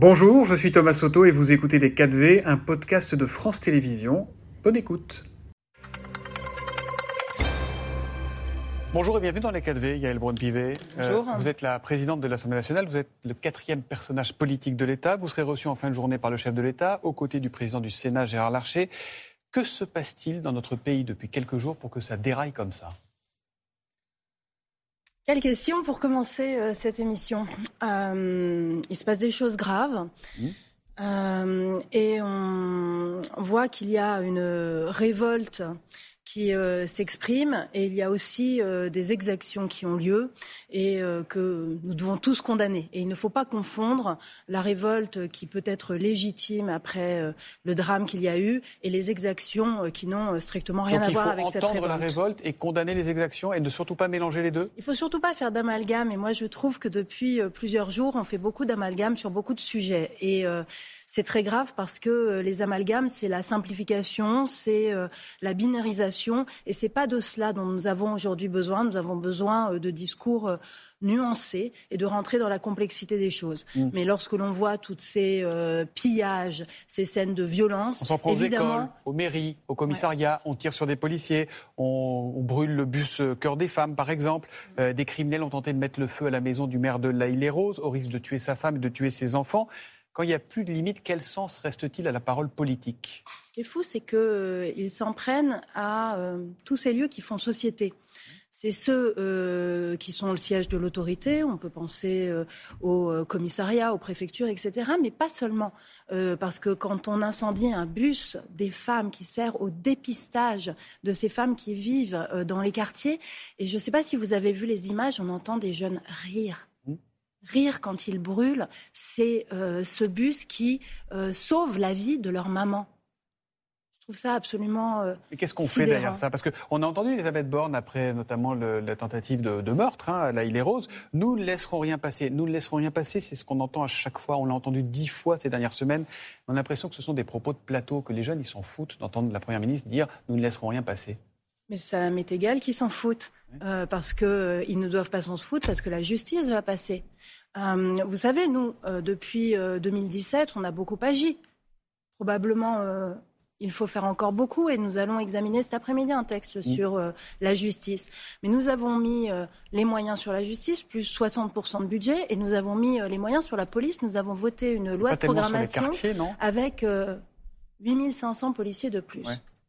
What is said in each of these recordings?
Bonjour, je suis Thomas Soto et vous écoutez Les 4V, un podcast de France Télévisions. Bonne écoute. Bonjour et bienvenue dans les 4V, Yael Braun-Pivet. Bonjour. vous êtes la présidente de l'Assemblée nationale, vous êtes le quatrième personnage politique de l'État. Vous serez reçu en fin de journée par le chef de l'État, aux côtés du président du Sénat, Gérard Larcher. Que se passe-t-il dans notre pays depuis quelques jours pour que ça déraille comme ça? Quelle question pour commencer euh, cette émission euh, Il se passe des choses graves. Mmh. Euh, et on voit qu'il y a une révolte qui euh, s'expriment et il y a aussi euh, des exactions qui ont lieu et euh, que nous devons tous condamner. Et il ne faut pas confondre la révolte qui peut être légitime après le drame qu'il y a eu et les exactions qui n'ont strictement rien à voir avec cette révolte. Il faut entendre la révolte et condamner les exactions et ne surtout pas mélanger les deux? Il faut surtout pas faire d'amalgame. Et moi, je trouve que depuis plusieurs jours, on fait beaucoup d'amalgame sur beaucoup de sujets. Et c'est très grave parce que les amalgames, c'est la simplification, c'est la binarisation, et c'est pas de cela dont nous avons aujourd'hui besoin. Nous avons besoin euh, de discours nuancés et de rentrer dans la complexité des choses. Mm. Mais lorsque l'on voit toutes ces pillages, ces scènes de violence, on s'en prend évidemment... aux écoles, aux mairies, aux commissariats, on tire sur des policiers, on, brûle le bus Cœur des femmes, par exemple. des criminels ont tenté de mettre le feu à la maison du maire de La les roses au risque de tuer sa femme et de tuer ses enfants. Quand il n'y a plus de limite, quel sens reste-t-il à la parole politique? Ce qui est fou, c'est qu'ils euh, s'en prennent à euh, tous ces lieux qui font société. C'est ceux euh, qui sont le siège de l'autorité. On peut penser aux commissariats, aux préfectures, etc. Mais pas seulement. parce que quand on incendie un bus des femmes qui sert au dépistage de ces femmes qui vivent dans les quartiers, et je ne sais pas si vous avez vu les images, on entend des jeunes rire rire quand ils brûlent, c'est euh, ce bus qui euh, sauve la vie de leur maman. Je trouve ça absolument. Euh, Mais qu'est-ce qu'on fait derrière ça? Parce qu'on a entendu Elisabeth Borne après notamment la tentative de, meurtre hein, à la Île Rose. Nous ne laisserons rien passer. Nous ne laisserons rien passer. C'est ce qu'on entend à chaque fois. On l'a entendu dix fois ces dernières semaines. On a l'impression que ce sont des propos de plateau que les jeunes ils s'en foutent d'entendre la première ministre dire nous ne laisserons rien passer. Mais ça m'est égal qu'ils s'en foutent, parce qu'ils ne doivent pas s'en foutre, parce que la justice va passer. Euh, vous savez, nous, euh, depuis 2017, euh, on a beaucoup agi. Probablement, il faut faire encore beaucoup et nous allons examiner cet après-midi un texte mmh. sur la justice. Mais nous avons mis les moyens sur la justice, plus 60% de budget, et nous avons mis les moyens sur la police. Nous avons voté une loi de programmation avec 8500 policiers de plus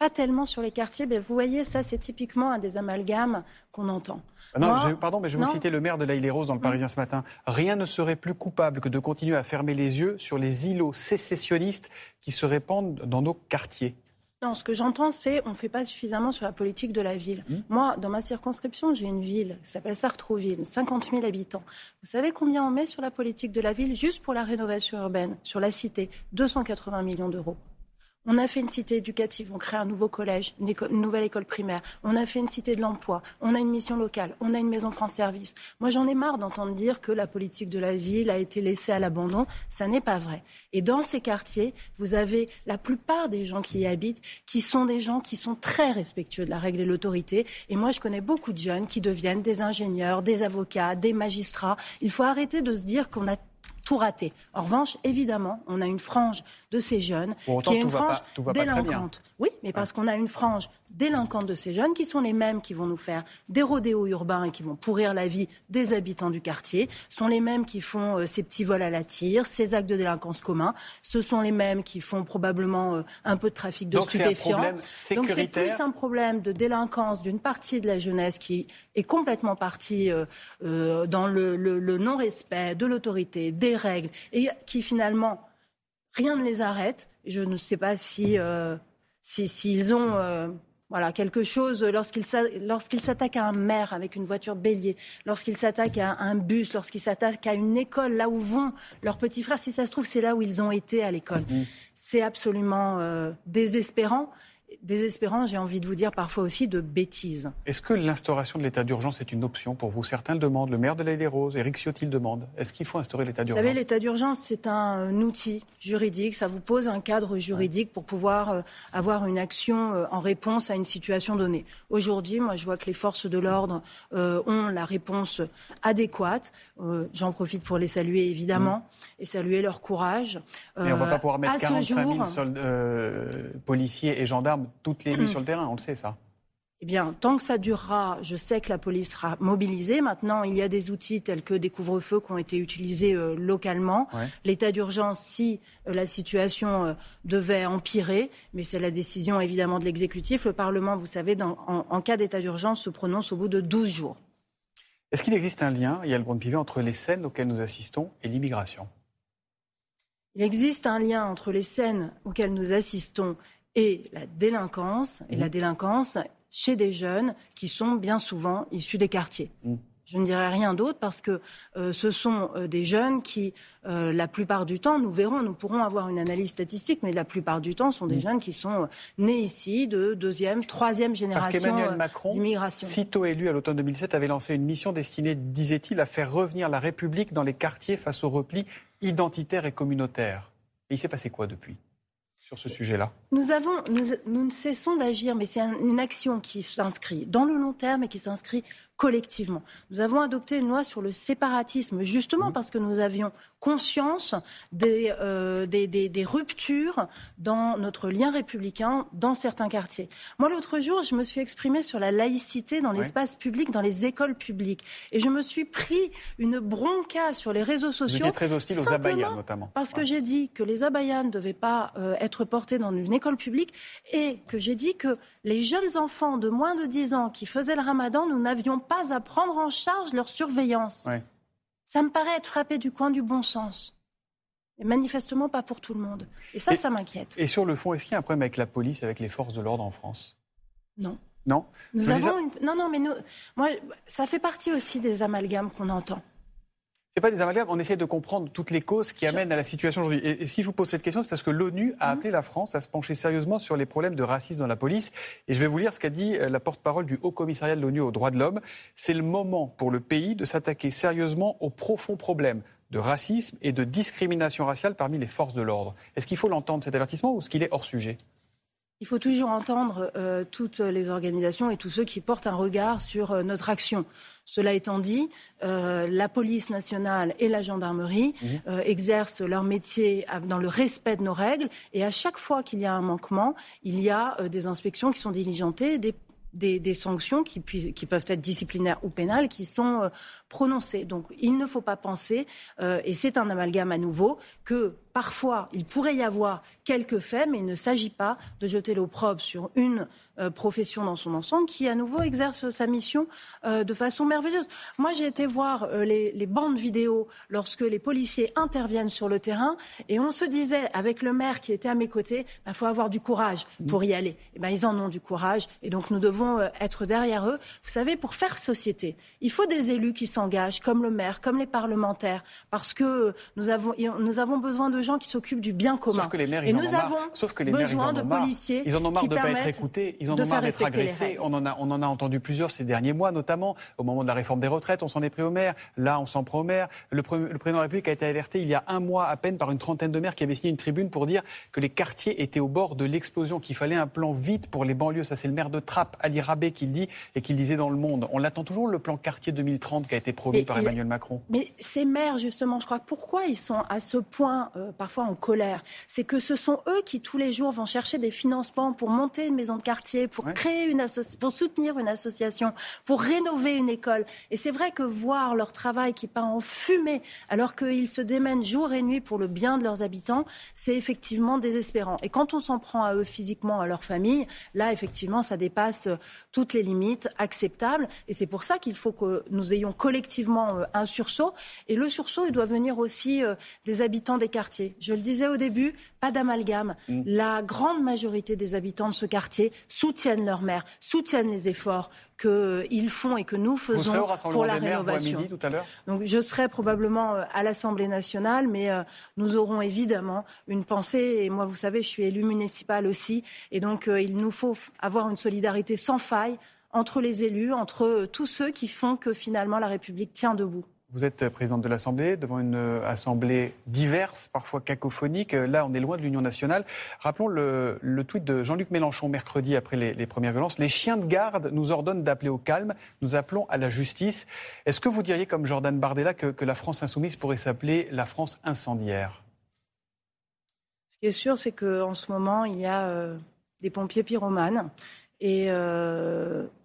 pas tellement sur les quartiers. Mais vous voyez, ça, c'est typiquement un des amalgames qu'on entend. Ah non, pardon, mais je vais vous citer le maire de La Île-et-Rose dans le Parisien ce matin. Rien ne serait plus coupable que de continuer à fermer les yeux sur les îlots sécessionnistes qui se répandent dans nos quartiers. Non, ce que j'entends, c'est on ne fait pas suffisamment sur la politique de la ville. Mmh. Moi, dans ma circonscription, j'ai une ville qui s'appelle Sartrouville, 50 000 habitants. Vous savez combien on met sur la politique de la ville juste pour la rénovation urbaine, sur la cité? 280 millions d'euros. On a fait une cité éducative, on crée un nouveau collège, une, nouvelle école primaire. On a fait une cité de l'emploi, on a une mission locale, on a une maison France Service. Moi, j'en ai marre d'entendre dire que la politique de la ville a été laissée à l'abandon. Ça n'est pas vrai. Et dans ces quartiers, vous avez la plupart des gens qui y habitent, qui sont des gens qui sont très respectueux de la règle et de l'autorité. Et moi, je connais beaucoup de jeunes qui deviennent des ingénieurs, des avocats, des magistrats. Il faut arrêter de se dire qu'on a tout raté. En revanche, évidemment, on a une frange de ces jeunes qui est une frange délinquante. Oui, mais parce qu'on a une frange délinquante de ces jeunes qui sont les mêmes qui vont nous faire des rodéos urbains et qui vont pourrir la vie des habitants du quartier, sont les mêmes qui font euh, ces petits vols à la tire, ces actes de délinquance communs, ce sont les mêmes qui font probablement euh, un peu de trafic de stupéfiants. Donc c'est plus un problème de délinquance d'une partie de la jeunesse qui est complètement partie euh, dans le, le non-respect de l'autorité, des règles, et qui finalement rien ne les arrête. Je ne sais pas si s'ils ont euh, voilà, quelque chose, lorsqu'ils s'attaquent à un maire avec une voiture bélier, lorsqu'ils s'attaquent à un bus, lorsqu'ils s'attaquent à une école, là où vont leurs petits frères, si ça se trouve, c'est là où ils ont été à l'école. Mm. C'est absolument euh, désespérant. Désespérant, j'ai envie de vous dire parfois aussi de bêtises. Est-ce que l'instauration de l'état d'urgence est une option pour vous? Certains le demandent, le maire de l'Aile des Roses, Éric Ciotti le demande. Est-ce qu'il faut instaurer l'état d'urgence? Vous savez, l'état d'urgence, c'est un outil juridique, ça vous pose un cadre juridique pour pouvoir euh, avoir une action euh, en réponse à une situation donnée. Aujourd'hui, moi, je vois que les forces de l'ordre euh, ont la réponse adéquate. J'en profite pour les saluer, évidemment, mmh. et saluer leur courage. Mais on ne va pas pouvoir mettre 45 000 policiers et gendarmes toutes les nuits sur le terrain, on le sait ça. Eh bien, tant que ça durera, je sais que la police sera mobilisée. Maintenant, il y a des outils tels que des couvre-feux qui ont été utilisés euh, localement. L'état d'urgence, si euh, la situation euh, devait empirer, mais c'est la décision évidemment de l'exécutif. Le Parlement, vous savez, en, cas d'état d'urgence, se prononce au bout de 12 jours. Est-ce qu'il existe un lien, il y a le pivet, entre les scènes auxquelles nous assistons et l'immigration? Il existe un lien entre les scènes auxquelles nous assistons et la délinquance. Et la mmh. délinquance chez des jeunes qui sont bien souvent issus des quartiers. Mmh. Je ne dirais rien d'autre parce que euh, ce sont euh, des jeunes qui, euh, la plupart du temps, nous verrons, nous pourrons avoir une analyse statistique, mais la plupart du temps, sont des mmh. jeunes qui sont nés ici de deuxième, troisième génération d'immigration. Sitôt élu à l'automne 2007, avait lancé une mission destinée, disait-il, à faire revenir la République dans les quartiers face au repli identitaire et communautaire. Et il s'est passé quoi depuis? Sur ce sujet-là nous, avons, nous, ne cessons d'agir, mais c'est une action qui s'inscrit dans le long terme et qui s'inscrit collectivement. Nous avons adopté une loi sur le séparatisme, justement mmh. parce que nous avions conscience euh, des, des, ruptures dans notre lien républicain dans certains quartiers. Moi, l'autre jour, je me suis exprimée sur la laïcité dans l'espace public, dans les écoles publiques. Et je me suis pris une bronca sur les réseaux sociaux. Vous très hostile aux abayans, notamment. Parce que j'ai dit que les abayans ne devaient pas euh, être portés dans une école publique et que j'ai dit que les jeunes enfants de moins de 10 ans qui faisaient le ramadan, nous n'avions pas à prendre en charge leur surveillance. Ça me paraît être frappé du coin du bon sens. Et manifestement pas pour tout le monde. Et ça, ça m'inquiète. Et sur le fond, est-ce qu'il y a un problème avec la police, avec les forces de l'ordre en France? Non. Non? Nous avons Non, non, mais nous... moi, ça fait partie aussi des amalgames qu'on entend n'est pas des amalgames. On essaie de comprendre toutes les causes qui amènent à la situation aujourd'hui. Et, si je vous pose cette question, c'est parce que l'ONU a mhm. appelé la France à se pencher sérieusement sur les problèmes de racisme dans la police. Et je vais vous lire ce qu'a dit euh, la porte-parole du Haut Commissariat de l'ONU aux droits de l'homme. C'est le moment pour le pays de s'attaquer sérieusement aux profonds problèmes de racisme et de discrimination raciale parmi les forces de l'ordre. Est-ce qu'il faut l'entendre cet avertissement ou est-ce qu'il est hors sujet? Il faut toujours entendre euh, toutes les organisations et tous ceux qui portent un regard sur euh, notre action. Cela étant dit, euh, la police nationale et la gendarmerie mmh. exercent leur métier dans le respect de nos règles et à chaque fois qu'il y a un manquement, il y a des inspections qui sont diligentées, des des, sanctions qui, qui, peuvent être disciplinaires ou pénales qui sont prononcées. Donc il ne faut pas penser, et c'est un amalgame à nouveau, que parfois, il pourrait y avoir quelques faits, mais il ne s'agit pas de jeter l'opprobre sur une euh, profession dans son ensemble qui, à nouveau, exerce sa mission euh, de façon merveilleuse. Moi, j'ai été voir euh, les, bandes vidéo lorsque les policiers interviennent sur le terrain et on se disait, avec le maire qui était à mes côtés, il bah, faut avoir du courage pour y aller. Et eh ben, ils en ont du courage et donc nous devons être derrière eux. Vous savez, pour faire société, il faut des élus qui s'engagent, comme le maire, comme les parlementaires, parce que nous avons, nous avons besoin de gens qui s'occupent du bien commun. Sauf que les maires, et ils nous avons Sauf que les besoin de policiers Ils en ont marre de ne pas être écoutés, ils en ont marre d'être agressés. On en, a, on en a entendu plusieurs ces derniers mois, notamment au moment de la réforme des retraites. On s'en est pris aux maires. Là, on s'en prend aux maires. Le, le, président de la République a été alerté il y a un mois à peine par une trentaine de maires qui avaient signé une tribune pour dire que les quartiers étaient au bord de l'explosion, qu'il fallait un plan vite pour les banlieues. Ça, c'est le maire de Trappes, Ali Rabé, qui le dit et qui le disait dans Le Monde. On l'attend toujours, le plan quartier 2030 qui a été promis par Emmanuel Macron. Mais ces maires, justement, je crois, pourquoi ils sont à ce point, euh, parfois en colère c'est que ce sont eux qui tous les jours vont chercher des financements pour monter une maison de quartier, pour créer une pour soutenir une association, pour rénover une école. Et c'est vrai que voir leur travail qui part en fumée alors qu'ils se démènent jour et nuit pour le bien de leurs habitants, c'est effectivement désespérant. Et quand on s'en prend à eux physiquement, à leur famille, là effectivement ça dépasse euh, toutes les limites acceptables. Et c'est pour ça qu'il faut que nous ayons collectivement euh, un sursaut. Et le sursaut, il doit venir aussi euh, des habitants des quartiers quartier. Je le disais au début, pas d'amalgame. Mm. La grande majorité des habitants de ce quartier soutiennent leur maire, soutiennent les efforts qu'ils font et que nous faisons pour la rénovation. tout à Donc je serai probablement euh, à l'Assemblée nationale, mais euh, nous aurons évidemment une pensée. Et moi, vous savez, je suis élu municipal aussi, et donc euh, il nous faut avoir une solidarité sans faille entre les élus, entre tous ceux qui font que finalement la République tient debout. Vous êtes présidente de l'Assemblée, devant une euh, Assemblée diverse, parfois cacophonique. Euh, là, on est loin de l'Union nationale. Rappelons le, tweet de Jean-Luc Mélenchon mercredi après les, premières violences. Les chiens de garde nous ordonnent d'appeler au calme. Nous appelons à la justice. Est-ce que vous diriez, comme Jordan Bardella, que, la France insoumise pourrait s'appeler la France incendiaire? Ce qui est sûr, c'est qu'en ce moment, il y a euh, des pompiers pyromanes. Et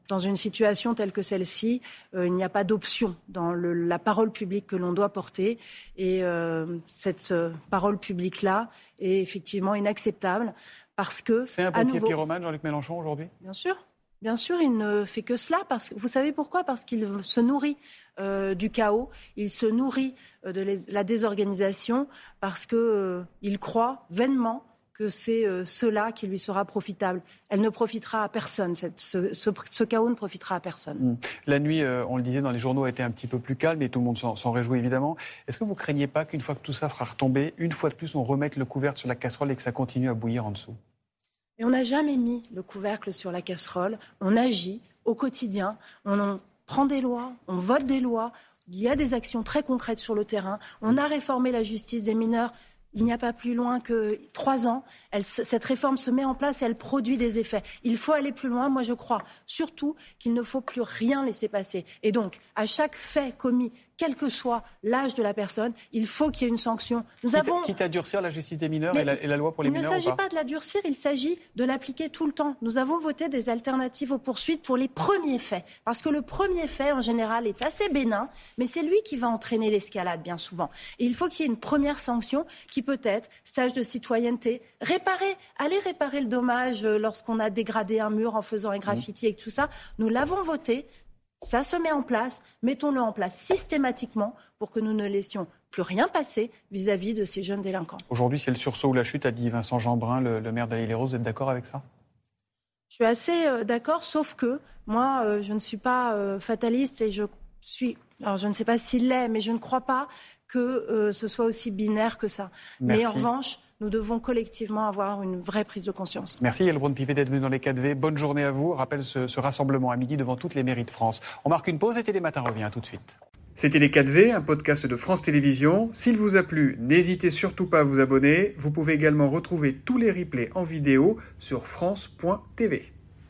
dans une situation telle que celle-ci, euh, il n'y a pas d'option dans la parole publique que l'on doit porter. Et euh, cette euh, parole publique-là est effectivement inacceptable parce que. C'est un pompier pyromane, Jean-Luc Mélenchon, aujourd'hui? Bien sûr. Bien sûr, il ne fait que cela. Parce, vous savez pourquoi? Parce qu'il se nourrit du chaos, il se nourrit de la désorganisation, parce qu'il croit vainement que c'est euh, cela qui lui sera profitable. Elle ne profitera à personne. Cette, ce, chaos ne profitera à personne. Hmm. La nuit, euh, on le disait dans les journaux, a été un petit peu plus calme et tout le monde s'en réjouit évidemment. Est-ce que vous craignez pas qu'une fois que tout ça fera retomber, une fois de plus, on remette le couvercle sur la casserole et que ça continue à bouillir en dessous? Et on n'a jamais mis le couvercle sur la casserole. On agit au quotidien. On prend des lois, on vote des lois. Il y a des actions très concrètes sur le terrain. On a réformé la justice des mineurs il n'y a pas plus loin que trois ans. cette réforme se met en place et elle produit des effets. Il faut aller plus loin, moi je crois, surtout qu'il ne faut plus rien laisser passer. Et donc, à chaque fait commis quel que soit l'âge de la personne, il faut qu'il y ait une sanction. Nous quitte, avons... quitte à durcir la justice des mineurs et la, loi pour les mineurs Il ne s'agit pas, de la durcir, il s'agit de l'appliquer tout le temps. Nous avons voté des alternatives aux poursuites pour les premiers faits. Parce que le premier fait, en général, est assez bénin, mais c'est lui qui va entraîner l'escalade bien souvent. Et il faut qu'il y ait une première sanction qui peut être stage de citoyenneté, réparer, aller réparer le dommage euh, lorsqu'on a dégradé un mur en faisant un graffiti et tout ça. Nous l'avons voté. Ça se met en place, mettons-le en place systématiquement pour que nous ne laissions plus rien passer vis-à-vis de ces jeunes délinquants. Aujourd'hui, c'est le sursaut ou la chute, a dit Vincent Jeanbrun, le, maire d'Aille-les-Roses. Vous êtes d'accord avec ça? Je suis assez euh, d'accord, sauf que moi, euh, je ne suis pas euh, fataliste et je suis. Alors, je ne sais pas s'il l'est, mais je ne crois pas que ce soit aussi binaire que ça. Mais en revanche, nous devons collectivement avoir une vraie prise de conscience. Merci Elbron Pivet d'être venu dans les 4V. Bonne journée à vous. rappelle ce, rassemblement à midi devant toutes les mairies de France. On marque une pause et Télématin revient tout de suite. C'était Les 4V, un podcast de France Télévisions. S'il vous a plu, n'hésitez surtout pas à vous abonner. Vous pouvez également retrouver tous les replays en vidéo sur France.tv.